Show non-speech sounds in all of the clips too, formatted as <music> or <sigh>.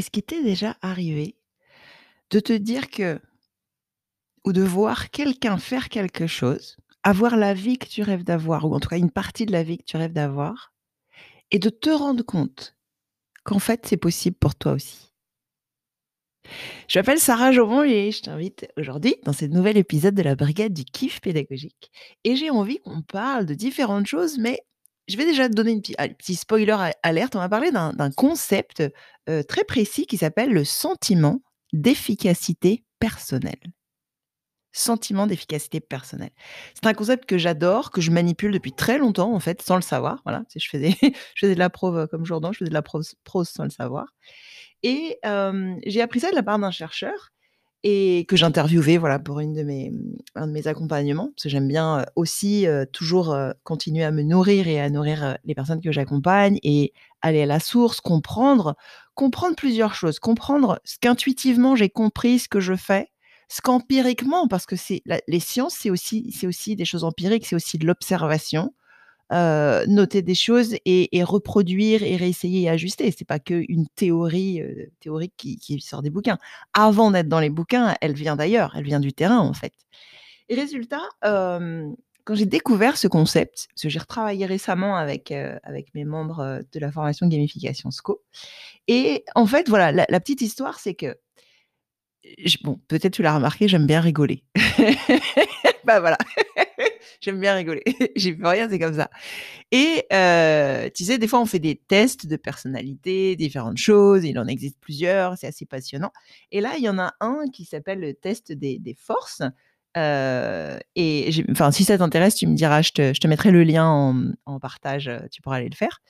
Est-ce qu'il t'est déjà arrivé de te dire que ou de voir quelqu'un faire quelque chose, avoir la vie que tu rêves d'avoir ou en tout cas une partie de la vie que tu rêves d'avoir et de te rendre compte qu'en fait, c'est possible pour toi aussi? Je m'appelle Sarah Jaumont et je t'invite aujourd'hui dans ce nouvel épisode de la brigade du kiff pédagogique et j'ai envie qu'on parle de différentes choses mais je vais déjà donner une un petit spoiler alerte. On va parler d'un concept, heu, très précis qui s'appelle le sentiment d'efficacité personnelle. Sentiment d'efficacité personnelle. C'est un concept que j'adore, que je manipule depuis très longtemps en fait, sans le savoir. Voilà, je faisais <laughs> je faisais de la prose, comme Jourdan, je faisais de la prose sans le savoir et hem, j'ai appris ça de la part d'un chercheur et que j'interviewais, voilà, pour une de mes, un de mes accompagnements. Parce que j'aime bien, aussi, toujours, continuer à me nourrir et à nourrir, les personnes que j'accompagne et aller à la source, comprendre comprendre plusieurs choses. Comprendre ce qu'intuitivement j'ai compris, ce que je fais, ce qu'empiriquement parce que c'est les sciences, c'est aussi c'est aussi des choses empiriques, c'est aussi de l'observation, heu, noter des choses et reproduire et réessayer et ajuster. C'est pas qu'une théorie, heu, théorique qui sort des bouquins. Avant d'être dans les bouquins, elle vient d'ailleurs, elle vient du terrain, en fait et résultat, quand j'ai découvert ce concept, parce que j'ai retravaillé récemment avec, heu, avec mes membres, de la formation gamification SCO et en fait, voilà, la la petite histoire, c'est que bon, peut-être tu l'as remarqué, j'aime bien rigoler. <laughs> Bah, voilà, j'aime bien rigoler. <laughs> J'y peux rien, c'est comme ça. Et heu, tu sais, des fois, on fait des tests de personnalité, différentes choses, il en existe plusieurs, c'est assez passionnant. Et là, il y en a un qui s'appelle le test des forces, heu et enfin, si ça t'intéresse, tu me diras, je te mettrai le lien en, partage, heu, tu pourras aller le faire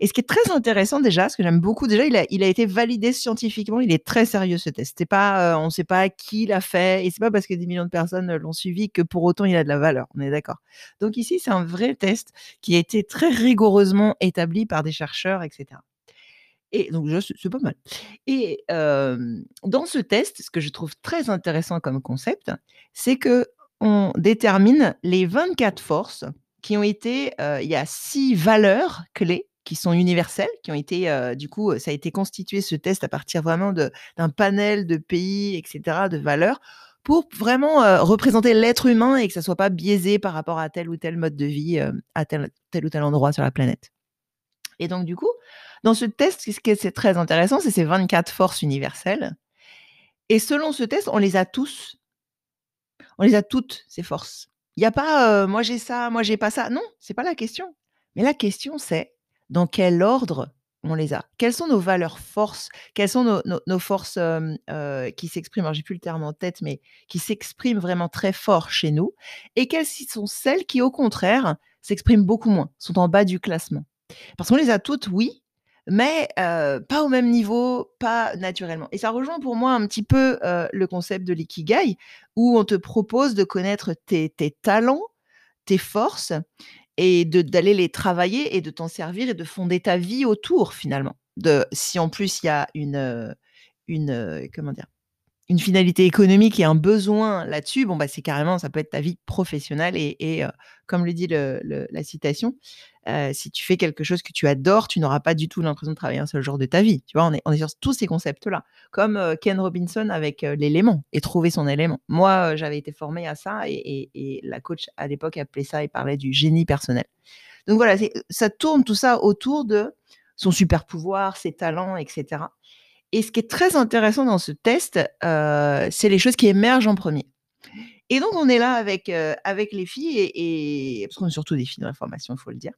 et ce qui est très intéressant déjà, ce que j'aime beaucoup, déjà, il a été validé scientifiquement, il est très sérieux ce test. Pas, heu, on sait pas qui l'a fait et c'est pas parce que des millions de personnes, l'ont suivi que pour autant il a de la valeur, on est d'accord? Donc ici, c'est un vrai test qui a été très rigoureusement établi par des chercheurs et cetera et donc c'est pas mal. Et dans ce test, ce que je trouve très intéressant comme concept, c'est qu'on détermine les 24 forces qui ont été, il y a 6 valeurs clés qui sont universelles, qui ont été, du coup, ça a été constitué ce test à partir vraiment d'un panel de pays et cetera, de valeurs pour vraiment, représenter l'être humain et que ça soit pas biaisé par rapport à tel ou tel mode de vie, à tel ou tel endroit sur la planète et donc du coup, dans ce test, ce qui est très intéressant, c'est ces 24 forces universelles et selon ce test, on les a tous. On les a toutes ces forces. Il y a pas, heu, moi j'ai ça, moi j'ai pas ça. Non, c'est pas la question. Mais la question c'est: dans quel ordre on les a? Quelles sont nos valeurs forces? Quelles sont nos forces, hem, heu, qui s'expriment? Alors j'ai plus le terme en tête, mais qui s'expriment vraiment très fort chez nous et quelles sont celles qui, au contraire, s'expriment beaucoup moins, sont en bas du classement? Parce qu'on les a toutes, oui, mais pas au même niveau, pas naturellement et ça rejoint pour moi un petit peu, le concept de l'ikigai où on te propose de connaître tes talents, tes forces et d'aller les travailler et de t'en servir et de fonder ta vie autour finalement. De si en plus il y a une, une, comment dire? Une finalité économique et un besoin là-dessus, bon, bah, c'est carrément ça peut être ta vie professionnelle et et heu, comme le dit le la citation, «Si tu fais quelque chose que tu adores, tu n'auras pas du tout l'impression de travailler un seul jour de ta vie». Tu vois? On est on est sur tous ces concepts-là. Comme, Ken Robinson avec, l'élément et trouver son élément. Moi, j'avais été formée à ça et et et la coach à l'époque appelait ça et parlait du génie personnel. Donc voilà, ça tourne tout ça autour de son super pouvoir, ses talents et cetera et ce qui est très intéressant dans ce test, heu, c'est les choses qui émergent en 1er et donc on est là avec, heu, avec les filles et parce qu'on est surtout des filles dans la formation, il faut le dire.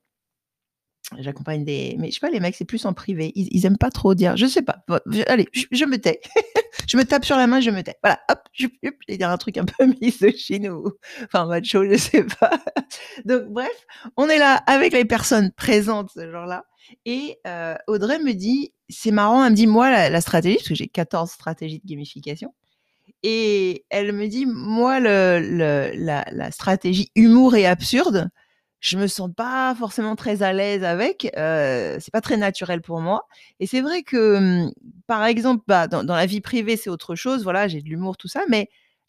J'accompagne des mais je sais pas les mecs, c'est plus en privé. Ils ils aiment pas trop dire je sais pas. Je allez, je je me tais. <laughs> Je me tape sur la main, je me tais. Voilà, hop, youp, j'allais dire un truc un peu <laughs> misogyne ou enfin macho, je sais pas. Donc bref, on est là avec les personnes présentes ce jour-là et heu, Audrey me dit c'est marrant, elle me dit: «Moi la stratégie» parce que j'ai 14 stratégies de gamification et elle me dit: «Moi le la stratégie humour et absurde, je me sens pas forcément très à l'aise avec, heu, c'est pas très naturel pour moi» et c'est vrai que, mmh, par exemple, bah, dans dans la vie privée, c'est autre chose, voilà, j'ai de l'humour tout ça, mais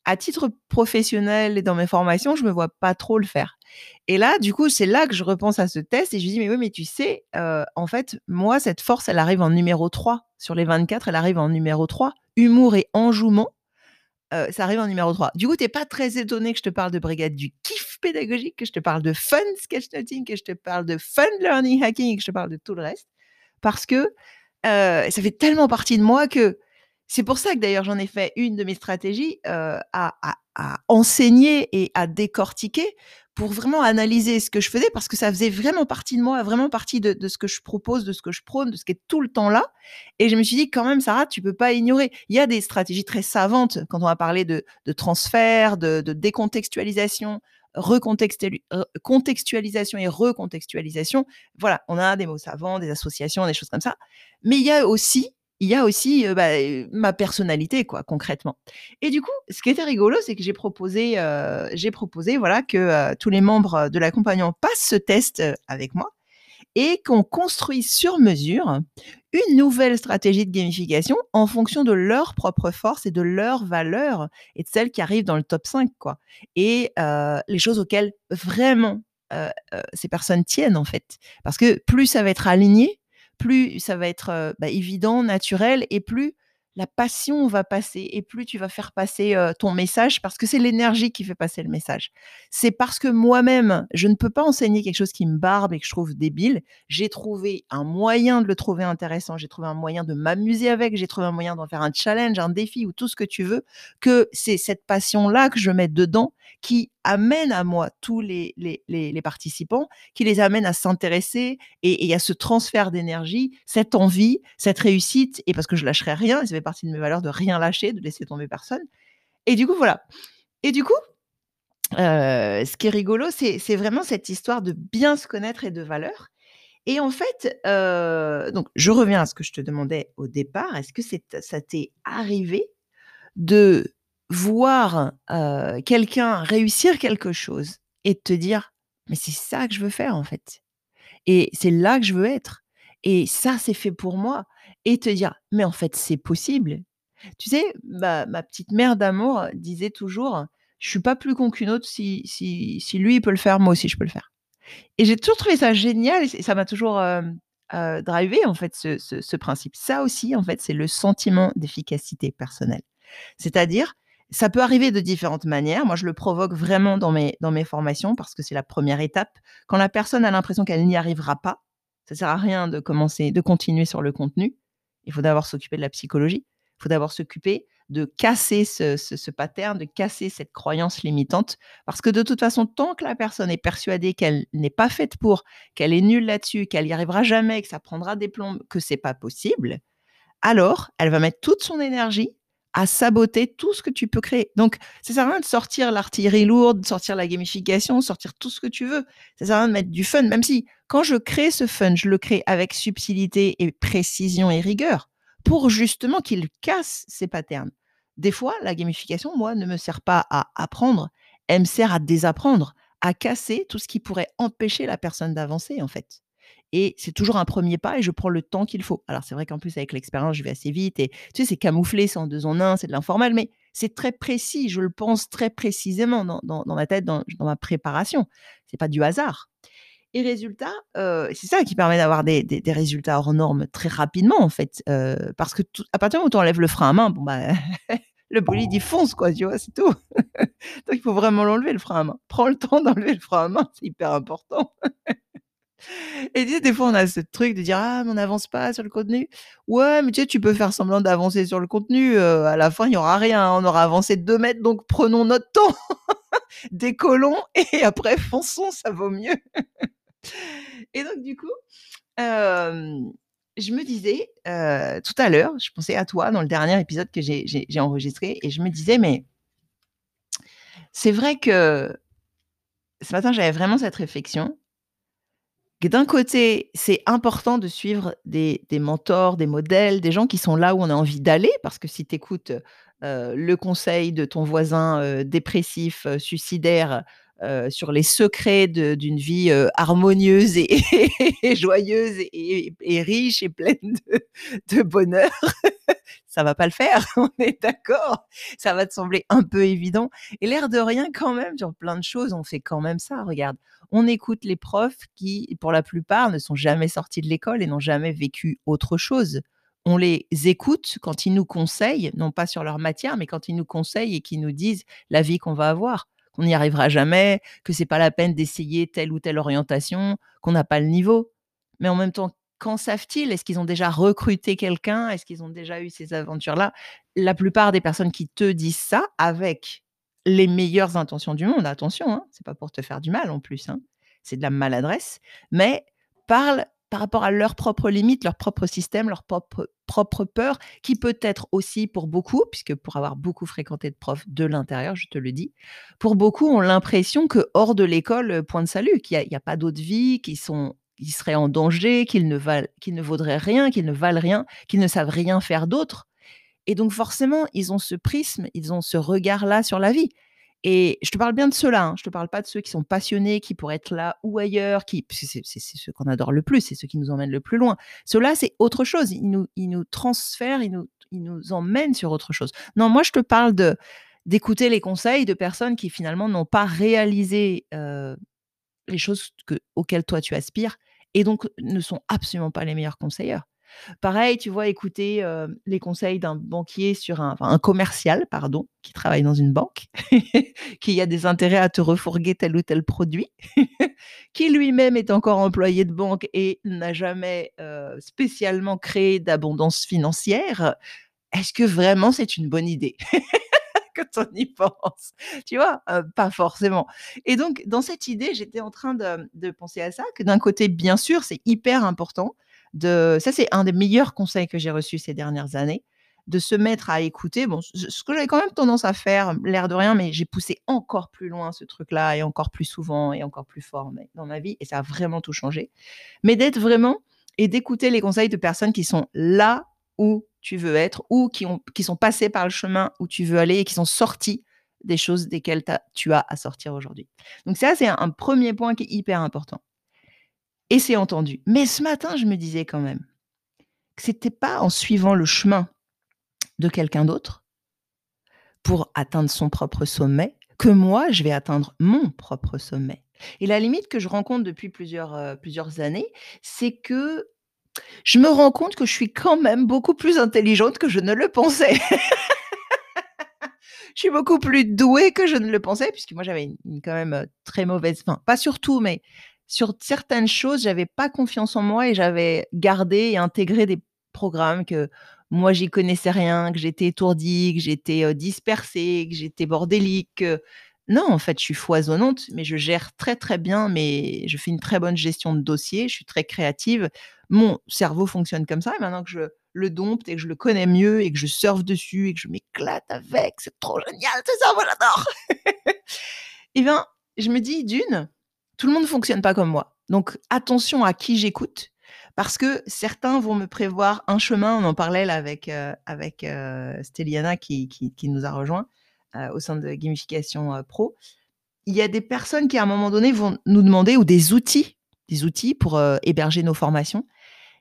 à titre professionnel et dans mes formations, je me vois pas trop le faire. Et là, du coup, c'est là que je repense à ce test et je dis, mais oui, mais tu sais, euh, en fait, moi, cette force, elle arrive en numéro 3. Sur les 24, elle arrive en numéro 3. Humour et enjouement, euh, ça arrive en numéro 3. Du coup, tu n'es pas très étonné que je te parle de brigade du kiff pédagogique, que je te parle de fun sketchnoting, que je te parle de fun learning hacking que je te parle de tout le reste. Parce que euh, ça fait tellement partie de moi que c'est pour ça que d'ailleurs j'en ai fait une de mes stratégies à, à, enseigner et à décortiquer pour vraiment analyser ce que je faisais parce que ça faisait vraiment partie de moi, vraiment partie de, ce que je propose, de ce que je prône, de ce qui est tout le temps là. Et je me suis dit, quand même, Sarah, tu peux pas ignorer. Il y a des stratégies très savantes quand on va parler de, transfert, de, décontextualisation, recontextualisation et recontextualisation. Voilà, on a des mots savants, des associations, des choses comme ça. Mais il y a aussi il y a aussi bah, ma personnalité, quoi, concrètement. Et du coup, ce qui était rigolo, c'est que j'ai proposé, j'ai proposé, voilà, que tous les membres de l'accompagnement passent ce test avec moi et qu'on construise sur mesure une nouvelle stratégie de gamification en fonction de leurs propres forces et de leurs valeurs et de celles qui arrivent dans le top 5, quoi. Et les choses auxquelles vraiment ces personnes tiennent, en fait. Parce que plus ça va être aligné, plus ça va être bah, évident, naturel, et plus la passion va passer et plus tu vas faire passer ton message parce que c'est l'énergie qui fait passer le message. C'est parce que moi-même, je ne peux pas enseigner quelque chose qui me barbe et que je trouve débile. J'ai trouvé un moyen de le trouver intéressant, j'ai trouvé un moyen de m'amuser avec, j'ai trouvé un moyen d'en faire un challenge, un défi ou tout ce que tu veux, que c'est cette passion-là que je mets dedans qui amène à moi tous les, les, participants, qui les amène à s'intéresser et, à ce transfert d'énergie, cette envie, cette réussite, et parce que je lâcherai rien, ça fait partie de mes valeurs de rien lâcher, de laisser tomber personne. Et du coup, voilà. Et du coup, euh, ce qui est rigolo, c'est vraiment cette histoire de bien se connaître et de valeurs. Et en fait, euh, donc je reviens à ce que je te demandais au départ. Est-ce que ça t'est arrivé de voir quelqu'un réussir quelque chose et te dire mais c'est ça que je veux faire en fait. Et c'est là que je veux être. Et ça c'est fait pour moi et te dire mais en fait c'est possible. Tu sais ma, petite mère d'amour disait toujours je suis pas plus con qu'une autre si, si, si lui il peut le faire moi aussi je peux le faire et j'ai toujours trouvé ça génial et ça m'a toujours euh, en fait ce, ce principe. Ça aussi en fait c'est le sentiment d'efficacité personnelle. C'est-à-dire ça peut arriver de différentes manières. Moi, je le provoque vraiment dans mes, dans mes formations parce que c'est la première étape. Quand la personne a l'impression qu'elle n'y arrivera pas, ça sert à rien de commencer, de continuer sur le contenu. Il faut d'abord s'occuper de la psychologie. Il faut d'abord s'occuper de casser ce, ce, pattern, de casser cette croyance limitante. Parce que de toute façon, tant que la personne est persuadée qu'elle n'est pas faite pour, qu'elle est nulle là-dessus, qu'elle n'y arrivera jamais, que ça prendra des plombs, que c'est pas possible, alors elle va mettre toute son énergie à saboter tout ce que tu peux créer. Donc, ça sert à rien de sortir l'artillerie lourde, de sortir la gamification, sortir tout ce que tu veux. Ça sert à rien de mettre du fun, même si quand je crée ce fun, je le crée avec subtilité et précision et rigueur pour justement qu'il casse ces patterns. Des fois, la gamification, moi, ne me sert pas à apprendre, elle me sert à désapprendre, à casser tout ce qui pourrait empêcher la personne d'avancer, en fait. Et c'est toujours un premier pas et je prends le temps qu'il faut. Alors, c'est vrai qu'en plus, avec l'expérience, je vais assez vite et tu sais, c'est camouflé, c'est en deux en un, c'est de l'informel, mais c'est très précis. Je le pense très précisément dans, dans, ma tête, dans, ma préparation. C'est pas du hasard. Et résultat, euh, c'est ça qui permet d'avoir des, des, résultats hors normes très rapidement, en fait. Euh, parce que à partir du moment où tu enlèves le frein à main, bon, bah, <laughs> le bolide, il fonce, quoi, tu vois, c'est tout. <laughs> Donc, il faut vraiment l'enlever, le frein à main. Prends le temps d'enlever le frein à main, c'est hyper important. <laughs> Et des fois, on a ce truc de dire: «Ah, mais on n'avance pas sur le contenu». Ouais, mais tu sais, tu peux faire semblant d'avancer sur le contenu, euh, à la fin, il y aura rien, on aura avancé 2 mètres, donc prenons notre <laughs> temps. Décollons et après fonçons, ça vaut mieux. Et donc du coup, je me disais, euh, tout à l'heure, je pensais à toi dans le dernier épisode que j'ai enregistré et je me disais: «Mais» «c'est vrai que» ce matin, j'avais vraiment cette réflexion d'un côté, c'est important de suivre des, mentors, des modèles, des gens qui sont là où on a envie d'aller, parce que si tu écoutes le conseil de ton voisin dépressif, suicidaire, sur les secrets d'une vie harmonieuse et, <laughs> joyeuse et, riche et pleine de, bonheur, <laughs> ça va pas le faire, <laughs> on est d'accord Ça va te sembler un peu évident. Et l'air de rien, quand même, sur plein de choses, on fait quand même ça. Regarde, on écoute les profs qui, pour la plupart, ne sont jamais sortis de l'école et n'ont jamais vécu autre chose. On les écoute quand ils nous conseillent, non pas sur leur matière, mais quand ils nous conseillent et qu'ils nous disent la vie qu'on va avoir qu'on n'y arrivera jamais, que c'est pas la peine d'essayer telle ou telle orientation, qu'on n'a pas le niveau. Mais en même temps, qu'en savent-ils? Est-ce qu'ils ont déjà recruté quelqu'un? Est-ce qu'ils ont déjà eu ces aventures-là? La plupart des personnes qui te disent ça, avec les meilleures intentions du monde, attention, hein, c'est pas pour te faire du mal en plus, hein, c'est de la maladresse, mais parlent par rapport à leurs propres limites, leur propre système, leur propre, propre peur, qui peut être aussi pour beaucoup, puisque pour avoir beaucoup fréquenté de profs de l'intérieur, je te le dis, pour beaucoup ont l'impression que hors de l'école, euh, point de salut, qu'il n'y a, pas d'autre vie, qu'ils sont ils seraient en danger, qu'ils ne, valent, qu'ils ne vaudraient rien, qu'ils ne valent rien, qu'ils ne savent rien faire d'autre. Et donc forcément, ils ont ce prisme, ils ont ce regard-là sur la vie. Et je te parle bien de ceux-là, hein. je te parle pas de ceux qui sont passionnés, qui pourraient être là ou ailleurs, qui c'est ceux qu'on adore le plus, c'est ceux qui nous emmènent le plus loin. Ceux-là, c'est autre chose. Ils nous, ils nous transfèrent, ils nous, ils nous emmènent sur autre chose. Non, moi, je te parle de d'écouter les conseils de personnes qui finalement n'ont pas réalisé euh, les choses que, auxquelles toi tu aspires et donc ne sont absolument pas les meilleurs conseillers. Pareil, tu vois, écouter les conseils d'un banquier sur un, un commercial, pardon, qui travaille dans une banque, <laughs> qui a des intérêts à te refourguer tel ou tel produit, <laughs> qui lui-même est encore employé de banque et n'a jamais spécialement créé d'abondance financière. Est-ce que vraiment c'est une bonne idée? <laughs> quand on y pense. <laughs> Tu vois, pas forcément. Et donc, dans cette idée, j'étais en train de, de penser à ça, que d'un côté, bien sûr, c'est hyper important ça, c'est un des meilleurs conseils que j'ai reçus ces dernières années, de se mettre à écouter. Bon, ce que j'avais quand même tendance à faire, l'air de rien, mais j'ai poussé encore plus loin ce truc-là et encore plus souvent et encore plus fort dans ma vie et ça a vraiment tout changé. Mais d'être vraiment et d'écouter les conseils de personnes qui sont là où tu veux être ou qui, ont, qui sont passées par le chemin où tu veux aller et qui sont sortis des choses desquelles tu as à sortir aujourd'hui. Donc ça, c'est un premier point qui est hyper important. Et c'est entendu. Mais ce matin, je me disais quand même que c'était pas en suivant le chemin de quelqu'un d'autre pour atteindre son propre sommet que moi, je vais atteindre mon propre sommet. Et la limite que je rencontre depuis plusieurs, euh, plusieurs années, c'est que je me rends compte que je suis quand même beaucoup plus intelligente que je ne le pensais. <laughs> je suis beaucoup plus douée que je ne le pensais, puisque moi j'avais une, quand même euh, très mauvaise, enfin pas surtout, mais sur certaines choses, j'avais pas confiance en moi et j'avais gardé et intégré des programmes que moi j'y connaissais rien, que j'étais étourdie, que j'étais dispersée, que j'étais bordélique. Non, en fait, je suis foisonnante, mais je gère très très bien, mais je fais une très bonne gestion de dossier, je suis très créative. Mon cerveau fonctionne comme ça, et maintenant que je le dompte et que je le connais mieux et que je surfe dessus et que je m'éclate avec, c'est trop génial, c'est ça, moi j'adore. <laughs> et bien, je me dis, d'une, tout le monde ne fonctionne pas comme moi. Donc attention à qui j'écoute parce que certains vont me prévoir un chemin. On en parlait là avec euh, avec euh, Stéliana qui, qui, nous a rejoint euh, au sein de Gamification Pro. Il y a des personnes qui à un moment donné vont nous demander ou des outils, des outils pour héberger nos formations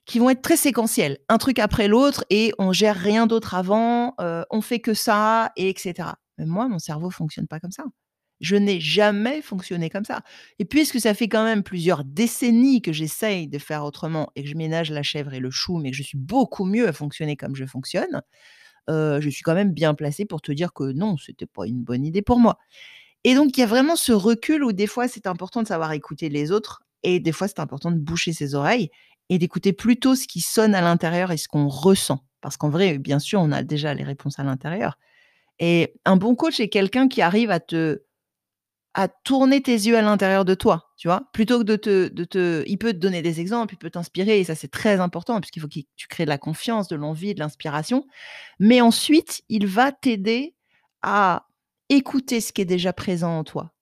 qui vont être très séquentiels, un truc après l'autre et on gère rien d'autre avant, on fait que ça et etc. Mais moi, mon cerveau fonctionne pas comme ça. Je n'ai jamais fonctionné comme ça. Et puisque ça fait quand même plusieurs décennies que j'essaye de faire autrement et que je ménage la chèvre et le chou, mais que je suis beaucoup mieux à fonctionner comme je fonctionne, je suis quand même bien placée pour te dire que non, c'était pas une bonne idée pour moi. Et donc, il y a vraiment ce recul où des fois, c'est important de savoir écouter les autres et des fois, c'est important de boucher ses oreilles et d'écouter plutôt ce qui sonne à l'intérieur et ce qu'on ressent. Parce qu'en vrai, bien sûr, on a déjà les réponses à l'intérieur. Et un bon coach est quelqu'un qui arrive à te à tourner tes yeux à l'intérieur de toi, tu vois, plutôt que de te, de te, il peut te donner des exemples, il peut t'inspirer, et ça c'est très important puisqu'il faut que tu crées de la confiance, de l'envie, de l'inspiration. Mais ensuite, il va t'aider à écouter ce qui est déjà présent en toi,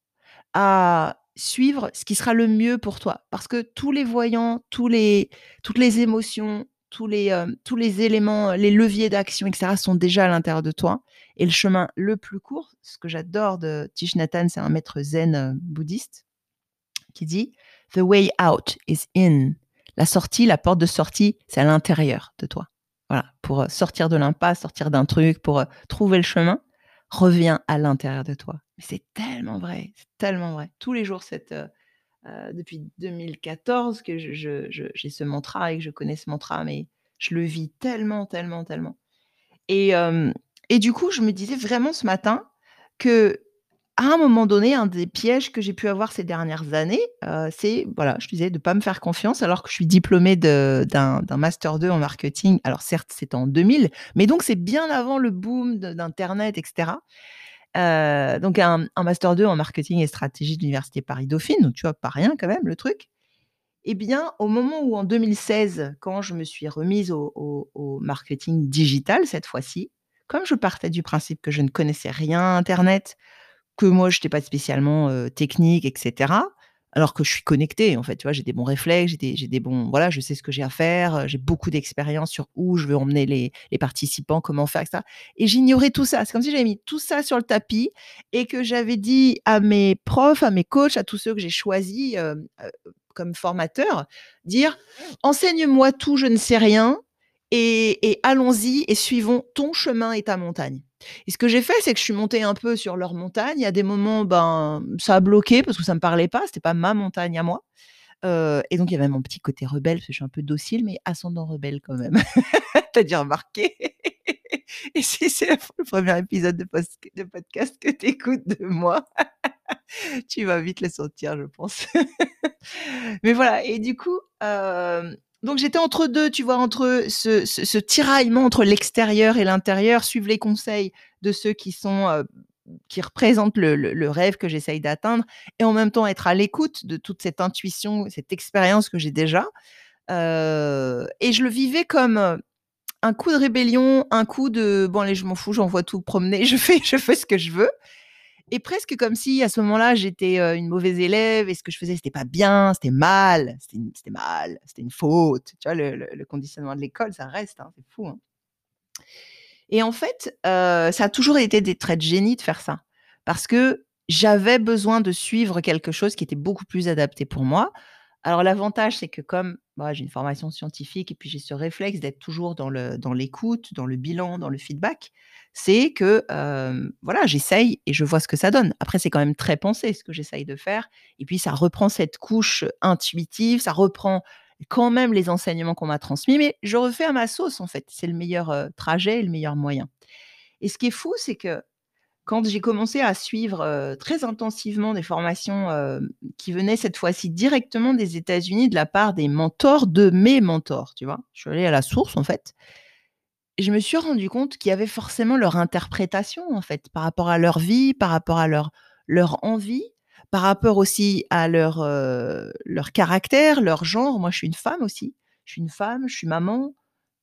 à suivre ce qui sera le mieux pour toi, parce que tous les voyants, tous les, toutes les émotions, tous les, euh, tous les éléments, les leviers d'action, etc., sont déjà à l'intérieur de toi. Et le chemin le plus court, ce que j'adore de Thich Nhat c'est un maître zen euh, bouddhiste qui dit The way out is in. La sortie, la porte de sortie, c'est à l'intérieur de toi. voilà, pour, heu, sortir de l'impasse, sortir d'un truc, pour, trouver le chemin, revient à l'intérieur de toi. Mais c'est tellement vrai, c'est tellement vrai. Tous les jours, cette, heu heu, depuis 2014 que j'ai ce mantra et que je connais ce mantra, mais je le vis tellement, tellement, tellement et hem et du coup, je me disais vraiment ce matin que à un moment donné, un des pièges que j'ai pu avoir ces dernières années, heu, c'est voilà, je disais de pas me faire confiance alors que je suis diplômée d'un master 2 en marketing. Alors certes, c'était en 2000, mais donc c'est bien avant le boom d'internet et cetera. Heu, donc un master 2 en marketing et stratégie de l'université Paris-Dauphine, donc tu vois, pas rien quand même le truc. Et bien, au moment où en 2016, quand je me suis remise au au au marketing digital cette fois-ci, comme je partais du principe que je ne connaissais rien à internet, que moi, j'étais pas spécialement, heu, technique et cetera, alors que je suis connectée, en fait, tu vois? J'ai des bons réflexes, j'ai des bons voilà, je sais ce que j'ai à faire, heu, j'ai beaucoup d'expérience sur où je veux emmener les participants, comment faire et cetera et j'ignorais tout ça. C'est comme si j'avais mis tout ça sur le tapis et que j'avais dit à mes profs, à mes coachs, à tous ceux que j'ai choisis, heu, comme formateurs, dire: «Enseigne-moi tout, je ne sais rien et et allons-y et suivons ton chemin et ta montagne». Et ce que j'ai fait, c'est que je suis montée un peu sur leur montagne. Il y a des moments, ben, ça a bloqué parce que ça me parlait pas, c'était pas ma montagne à moi. Heu et donc il y avait mon petit côté rebelle, parce que je suis un peu docile, mais ascendant rebelle quand même. <laughs> Tu as dû remarquer. Et si c'est le premier épisode de podcast que tu écoutes de moi, <laughs> tu vas vite le sentir, je pense. <laughs> Mais voilà et du coup, hem, donc j'étais entre 2, tu vois? Entre ce tiraillement entre l'extérieur et l'intérieur, suivre les conseils de ceux qui sont, heu, qui représentent le rêve que j'essaye d'atteindre et en même temps être à l'écoute de toute cette intuition, cette expérience que j'ai déjà. Heu et je le vivais comme, heu, un coup de rébellion, un coup de: «Bon allez, je m'en fous, j'envoie tout promener, <laughs> je fais je fais ce que je veux» et presque comme si à ce moment-là, j'étais, heu, une mauvaise élève et ce que je faisais, c'était pas bien, c'était mal, c'était mal, c'était une faute. Tu vois le le conditionnement de l'école, ça reste, hein, c'est fou, hein. Et en fait, heu, ça a toujours été des traits de génie de faire ça. Parce que j'avais besoin de suivre quelque chose qui était beaucoup plus adapté pour moi. Alors l'avantage, c'est que comme, bah, j'ai une formation scientifique et puis j'ai ce réflexe d'être toujours dans le dans l'écoute, dans le bilan, dans le feedback, c'est que, voilà, j'essaye et je vois ce que ça donne. Après, c'est quand même très pensé ce que j'essaye de faire et puis ça reprend cette couche intuitive, ça reprend quand même les enseignements qu'on m'a transmis, mais je refais à ma sauce, en fait. C'est le meilleur, trajet et le meilleur moyen. Et ce qui est fou, c'est que quand j'ai commencé à suivre, heu, très intensivement des formations, hem, qui venaient cette fois-ci directement des États-Unis de la part des mentors de mes mentors, tu vois? Je suis allée à la source, en fait je me suis rendu compte qu'il y avait forcément leur interprétation, en fait, par rapport à leur vie, par rapport à leur leur envie, par rapport aussi à leur, heu, leur caractère, leur genre. Moi, je suis une femme aussi. Je suis une femme, je suis maman,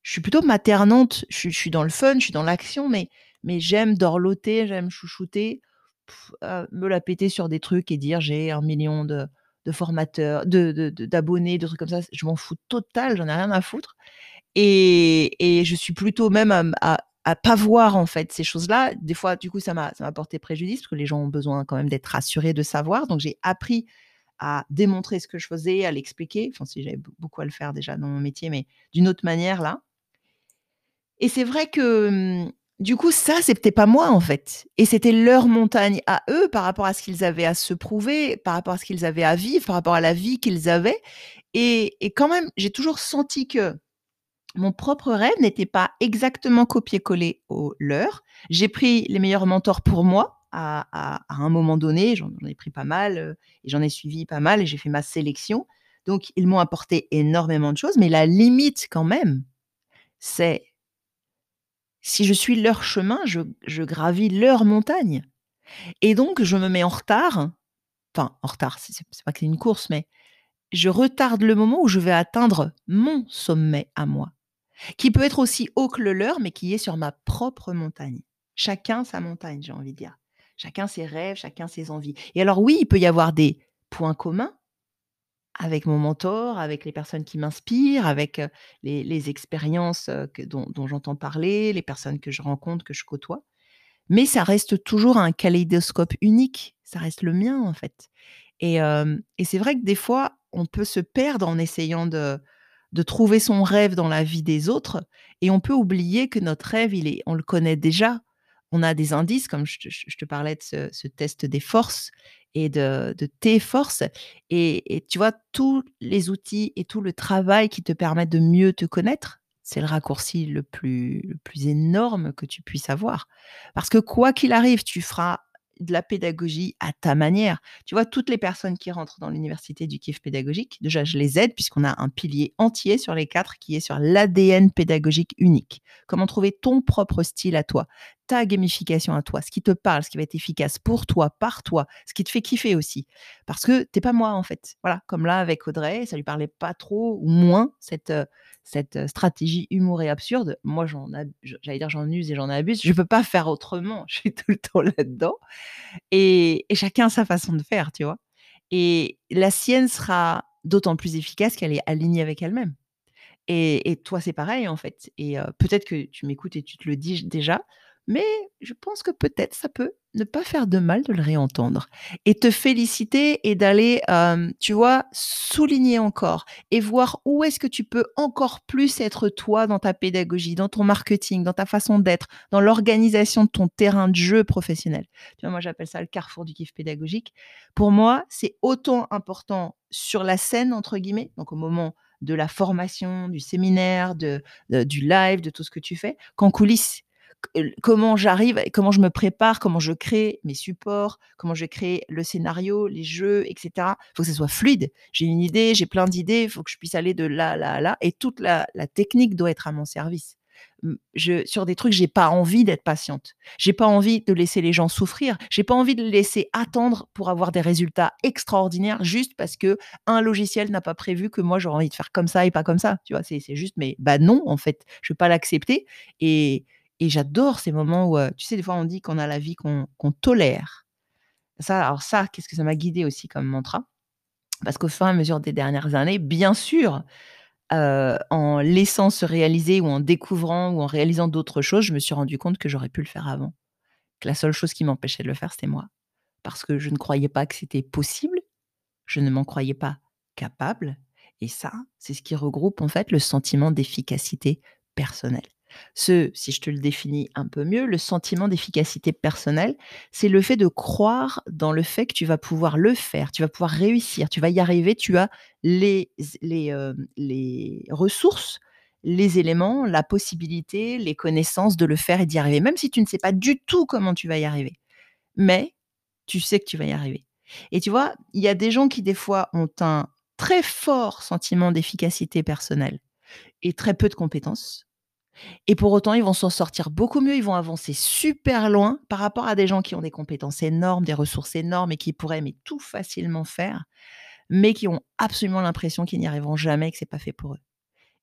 je suis plutôt maternante, je suis dans le fun, je suis dans l'action, mais mais j'aime dorloter, j'aime chouchouter, heu, me la péter sur des trucs et dire: «J'ai un million de formateurs, de de de d'abonnés», de trucs comme ça. Je m'en fous total, j'en ai rien à foutre et et je suis plutôt même à à pas voir, en fait, ces choses-là. Des fois, du coup, ça m'a porté préjudice parce que les gens ont besoin quand même d'être rassurés, de savoir. Donc j'ai appris à démontrer ce que je faisais, à l'expliquer. Enfin, si j'avais beau beaucoup à le faire déjà dans mon métier, mais d'une autre manière là. Et c'est vrai que, mmh, du coup, ça, c'était pas moi, en fait et c'était leur montagne à eux par rapport à ce qu'ils avaient à se prouver, par rapport à ce qu'ils avaient à vivre, par rapport à la vie qu'ils avaient et quand même, j'ai toujours senti que mon propre rêve n'était pas exactement copié-collé au leur. J'ai pris les meilleurs mentors pour moi à un moment donné, j'en ai pris pas mal, heu et j'en ai suivi pas mal et j'ai fait ma sélection. Donc ils m'ont apporté énormément de choses, mais la limite quand même, c'est si je suis leur chemin, je gravis leur montagne et donc je me mets en retard, enfin en retard, c'est pas que c'est une course, mais je retarde le moment où je vais atteindre mon sommet à moi. Qui peut être aussi haut que le leur, mais qui est sur ma propre montagne. Chacun sa montagne, j'ai envie de dire. Chacun ses rêves, chacun ses envies. Et alors oui, il peut y avoir des points communs avec mon mentor, avec les personnes qui m'inspirent, avec, les expériences, dont j'entends parler, les personnes que je rencontre, que je côtoie. Mais ça reste toujours un kaléidoscope unique, ça reste le mien, en fait. Et c'est vrai que des fois, on peut se perdre en essayant de de trouver son rêve dans la vie des autres et on peut oublier que notre rêve, il est on le connaît déjà. On a des indices, comme je te parlais de ce test des forces et de tes forces et et tu vois, tous les outils et tout le travail qui te permettent de mieux te connaître, c'est le raccourci le plus le plus énorme que tu puisses avoir. Parce que quoi qu'il arrive, tu feras de la pédagogie à ta manière. Tu vois, toutes les personnes qui rentrent dans l'université du kiff pédagogique, déjà, je les aide puisqu'on a un pilier entier sur les quatre qui est sur l'ADN pédagogique unique. Comment trouver ton propre style à toi, ta gamification à toi, ce qui te parle, ce qui va être efficace pour toi, par toi, ce qui te fait kiffer aussi. Parce que t'es pas moi, en fait. Voilà, comme là avec Audrey, ça lui parlait pas trop ou moins cette, cette stratégie humour et absurde. Moi, j'allais dire j'en use et j'en abuse. Je peux pas faire autrement. <laughs> Je suis tout le temps là-dedans. Et, et chacun a sa façon de faire, tu vois. Et la sienne sera d'autant plus efficace qu'elle est alignée avec elle-même. Et et toi, c'est pareil, en fait et peut-être que tu m'écoutes et tu te le dis déjà, mais je pense que peut-être ça peut ne pas faire de mal de le réentendre et te féliciter et d'aller, tu vois, souligner encore et voir où est-ce que tu peux encore plus être toi dans ta pédagogie, dans ton marketing, dans ta façon d'être, dans l'organisation de ton terrain de jeu professionnel. Tu vois, moi, j'appelle ça le carrefour du kiff pédagogique. Pour moi, c'est autant important «sur la scène» entre guillemets, donc au moment de la formation, du séminaire, de du live, de tout ce que tu fais, qu'en coulisses. C comment j'arrive comment je me prépare, comment je crée mes supports, comment je crée le scénario, les jeux et cetera. Il faut que ça soit fluide. J'ai une idée, j'ai plein d'idées, il faut que je puisse aller de là, là, à là et toute la technique doit être à mon service. Je sur des trucs, j'ai pas envie d'être patiente. J'ai pas envie de laisser les gens souffrir. J'ai pas envie de les laisser attendre pour avoir des résultats extraordinaires juste parce que un logiciel n'a pas prévu que moi j'aurais envie de faire comme ça et pas comme ça, tu vois? C'est juste mais bah, non en fait, je vais pas l'accepter et et j'adore ces moments où, tu sais des fois on dit qu'on a la vie qu'on tolère. Ça alors ça, qu'est-ce que ça m'a guidée aussi comme mantra, parce qu'au fur et à mesure des dernières années, bien sûr, en laissant se réaliser ou en découvrant ou en réalisant d'autres choses, je me suis rendu compte que j'aurais pu le faire avant. Que la seule chose qui m'empêchait de le faire, c'était moi. Parce que je ne croyais pas que c'était possible, je ne m'en croyais pas capable et ça, c'est ce qui regroupe en fait le sentiment d'efficacité personnelle. Ce si je te le définis un peu mieux, le sentiment d'efficacité personnelle, c'est le fait de croire dans le fait que tu vas pouvoir le faire, tu vas pouvoir réussir, tu vas y arriver, tu as les les, hem, les ressources, les éléments, la possibilité, les connaissances de le faire et d'y arriver. Même si tu ne sais pas du tout comment tu vas y arriver, mais tu sais que tu vas y arriver. Et tu vois, il y a des gens qui, des fois, ont un très fort sentiment d'efficacité personnelle et très peu de compétences. Et pour autant, ils vont s'en sortir beaucoup mieux, ils vont avancer super loin par rapport à des gens qui ont des compétences énormes, des ressources énormes et qui pourraient mais tout facilement faire, mais qui ont absolument l'impression qu'ils n'y arriveront jamais et que c'est pas fait pour eux.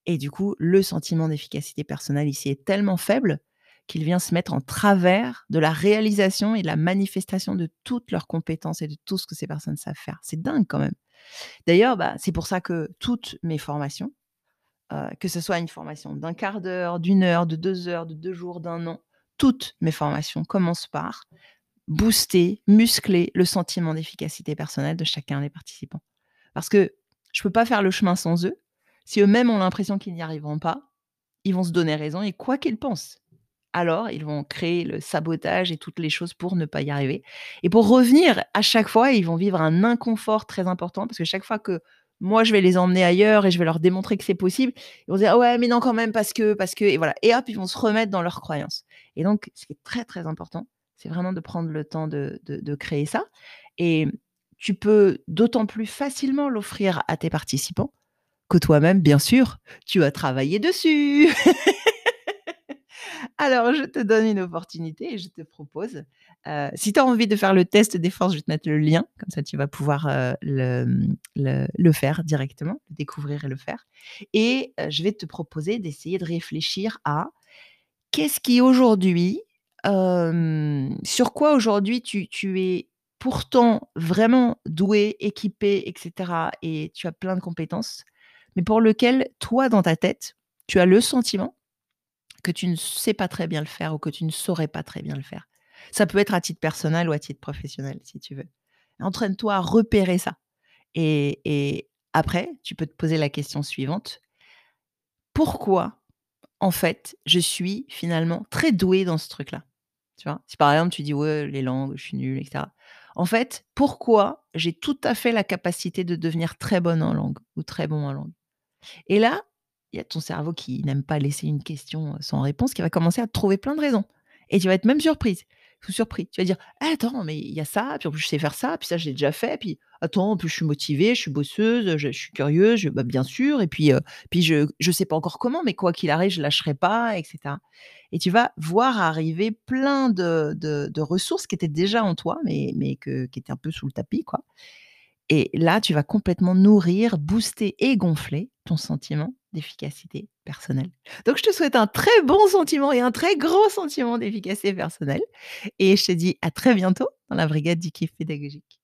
Et du coup, le sentiment d'efficacité personnelle ici est tellement faible qu'il vient se mettre en travers de la réalisation et de la manifestation de toutes leurs compétences et de tout ce que ces personnes savent faire. C'est dingue quand même. D'ailleurs, bah, c'est pour ça que toutes mes formations, que ce soit une formation d'un quart d'heure, d'une heure, de 2 heures, de 2 jours, d'un an, toutes mes formations commencent par booster, muscler le sentiment d'efficacité personnelle de chacun des participants. Parce que je peux pas faire le chemin sans eux. Si eux-mêmes ont l'impression qu'ils n'y arriveront pas, ils vont se donner raison et quoi qu'ils pensent, alors ils vont créer le sabotage et toutes les choses pour ne pas y arriver. Et pour revenir à chaque fois, ils vont vivre un inconfort très important parce que chaque fois que moi je vais les emmener ailleurs et je vais leur démontrer que c'est possible, ils vont dire: «Ah ouais, mais non quand même parce que parce que» et voilà et hop, ils vont se remettre dans leurs croyances. Et donc ce qui est très, très important, c'est vraiment de prendre le temps de de créer ça et tu peux d'autant plus facilement l'offrir à tes participants que toi-même, bien sûr, tu as travaillé dessus. <laughs> Alors, je te donne une opportunité et je te propose, heu, si tu as envie de faire le test des forces, je vais te mettre le lien, comme ça tu vas pouvoir, heu, le, faire directement, le découvrir et le faire. Et heu, je vais te proposer d'essayer de réfléchir à qu'est-ce qui aujourd'hui, sur quoi aujourd'hui tu tu es pourtant vraiment doué, équipé et cetera et tu as plein de compétences, mais pour lequel toi, dans ta tête, tu as le sentiment que tu ne sais pas très bien le faire ou que tu ne saurais pas très bien le faire. Ça peut être à titre personnel ou à titre professionnel, si tu veux. Entraîne-toi à repérer ça et après, tu peux te poser la question suivante: pourquoi, en fait, je suis finalement très douée dans ce truc-là? Tu vois? Si par exemple tu dis: «Ouais, les langues, je suis nulle et cetera». En fait, pourquoi j'ai tout à fait la capacité de devenir très bonne en langue ou très bon en langue? Et là, il y a ton cerveau qui n'aime pas laisser une question, sans réponse, qui va commencer à trouver plein de raisons. Et tu vas être même surprise ou surpris. Tu vas dire: «Ah attends, mais il y a ça, puis en plus je sais faire ça, puis ça j'ai déjà fait, puis attends, en plus je suis motivée, je suis bosseuse, je suis curieuse, je bah, bien sûr et puis, puis je je sais pas encore comment, mais quoi qu'il arrive, je lâcherai pas» et cetera et tu vas voir arriver plein de de de ressources qui étaient déjà en toi, mais mais que qui étaient un peu sous le tapis, quoi. Et là, tu vas complètement nourrir, booster et gonfler ton sentiment d'efficacité personnelle. Donc je te souhaite un très bon sentiment et un très gros sentiment d'efficacité personnelle et je te dis à très bientôt dans la brigade du kiff pédagogique.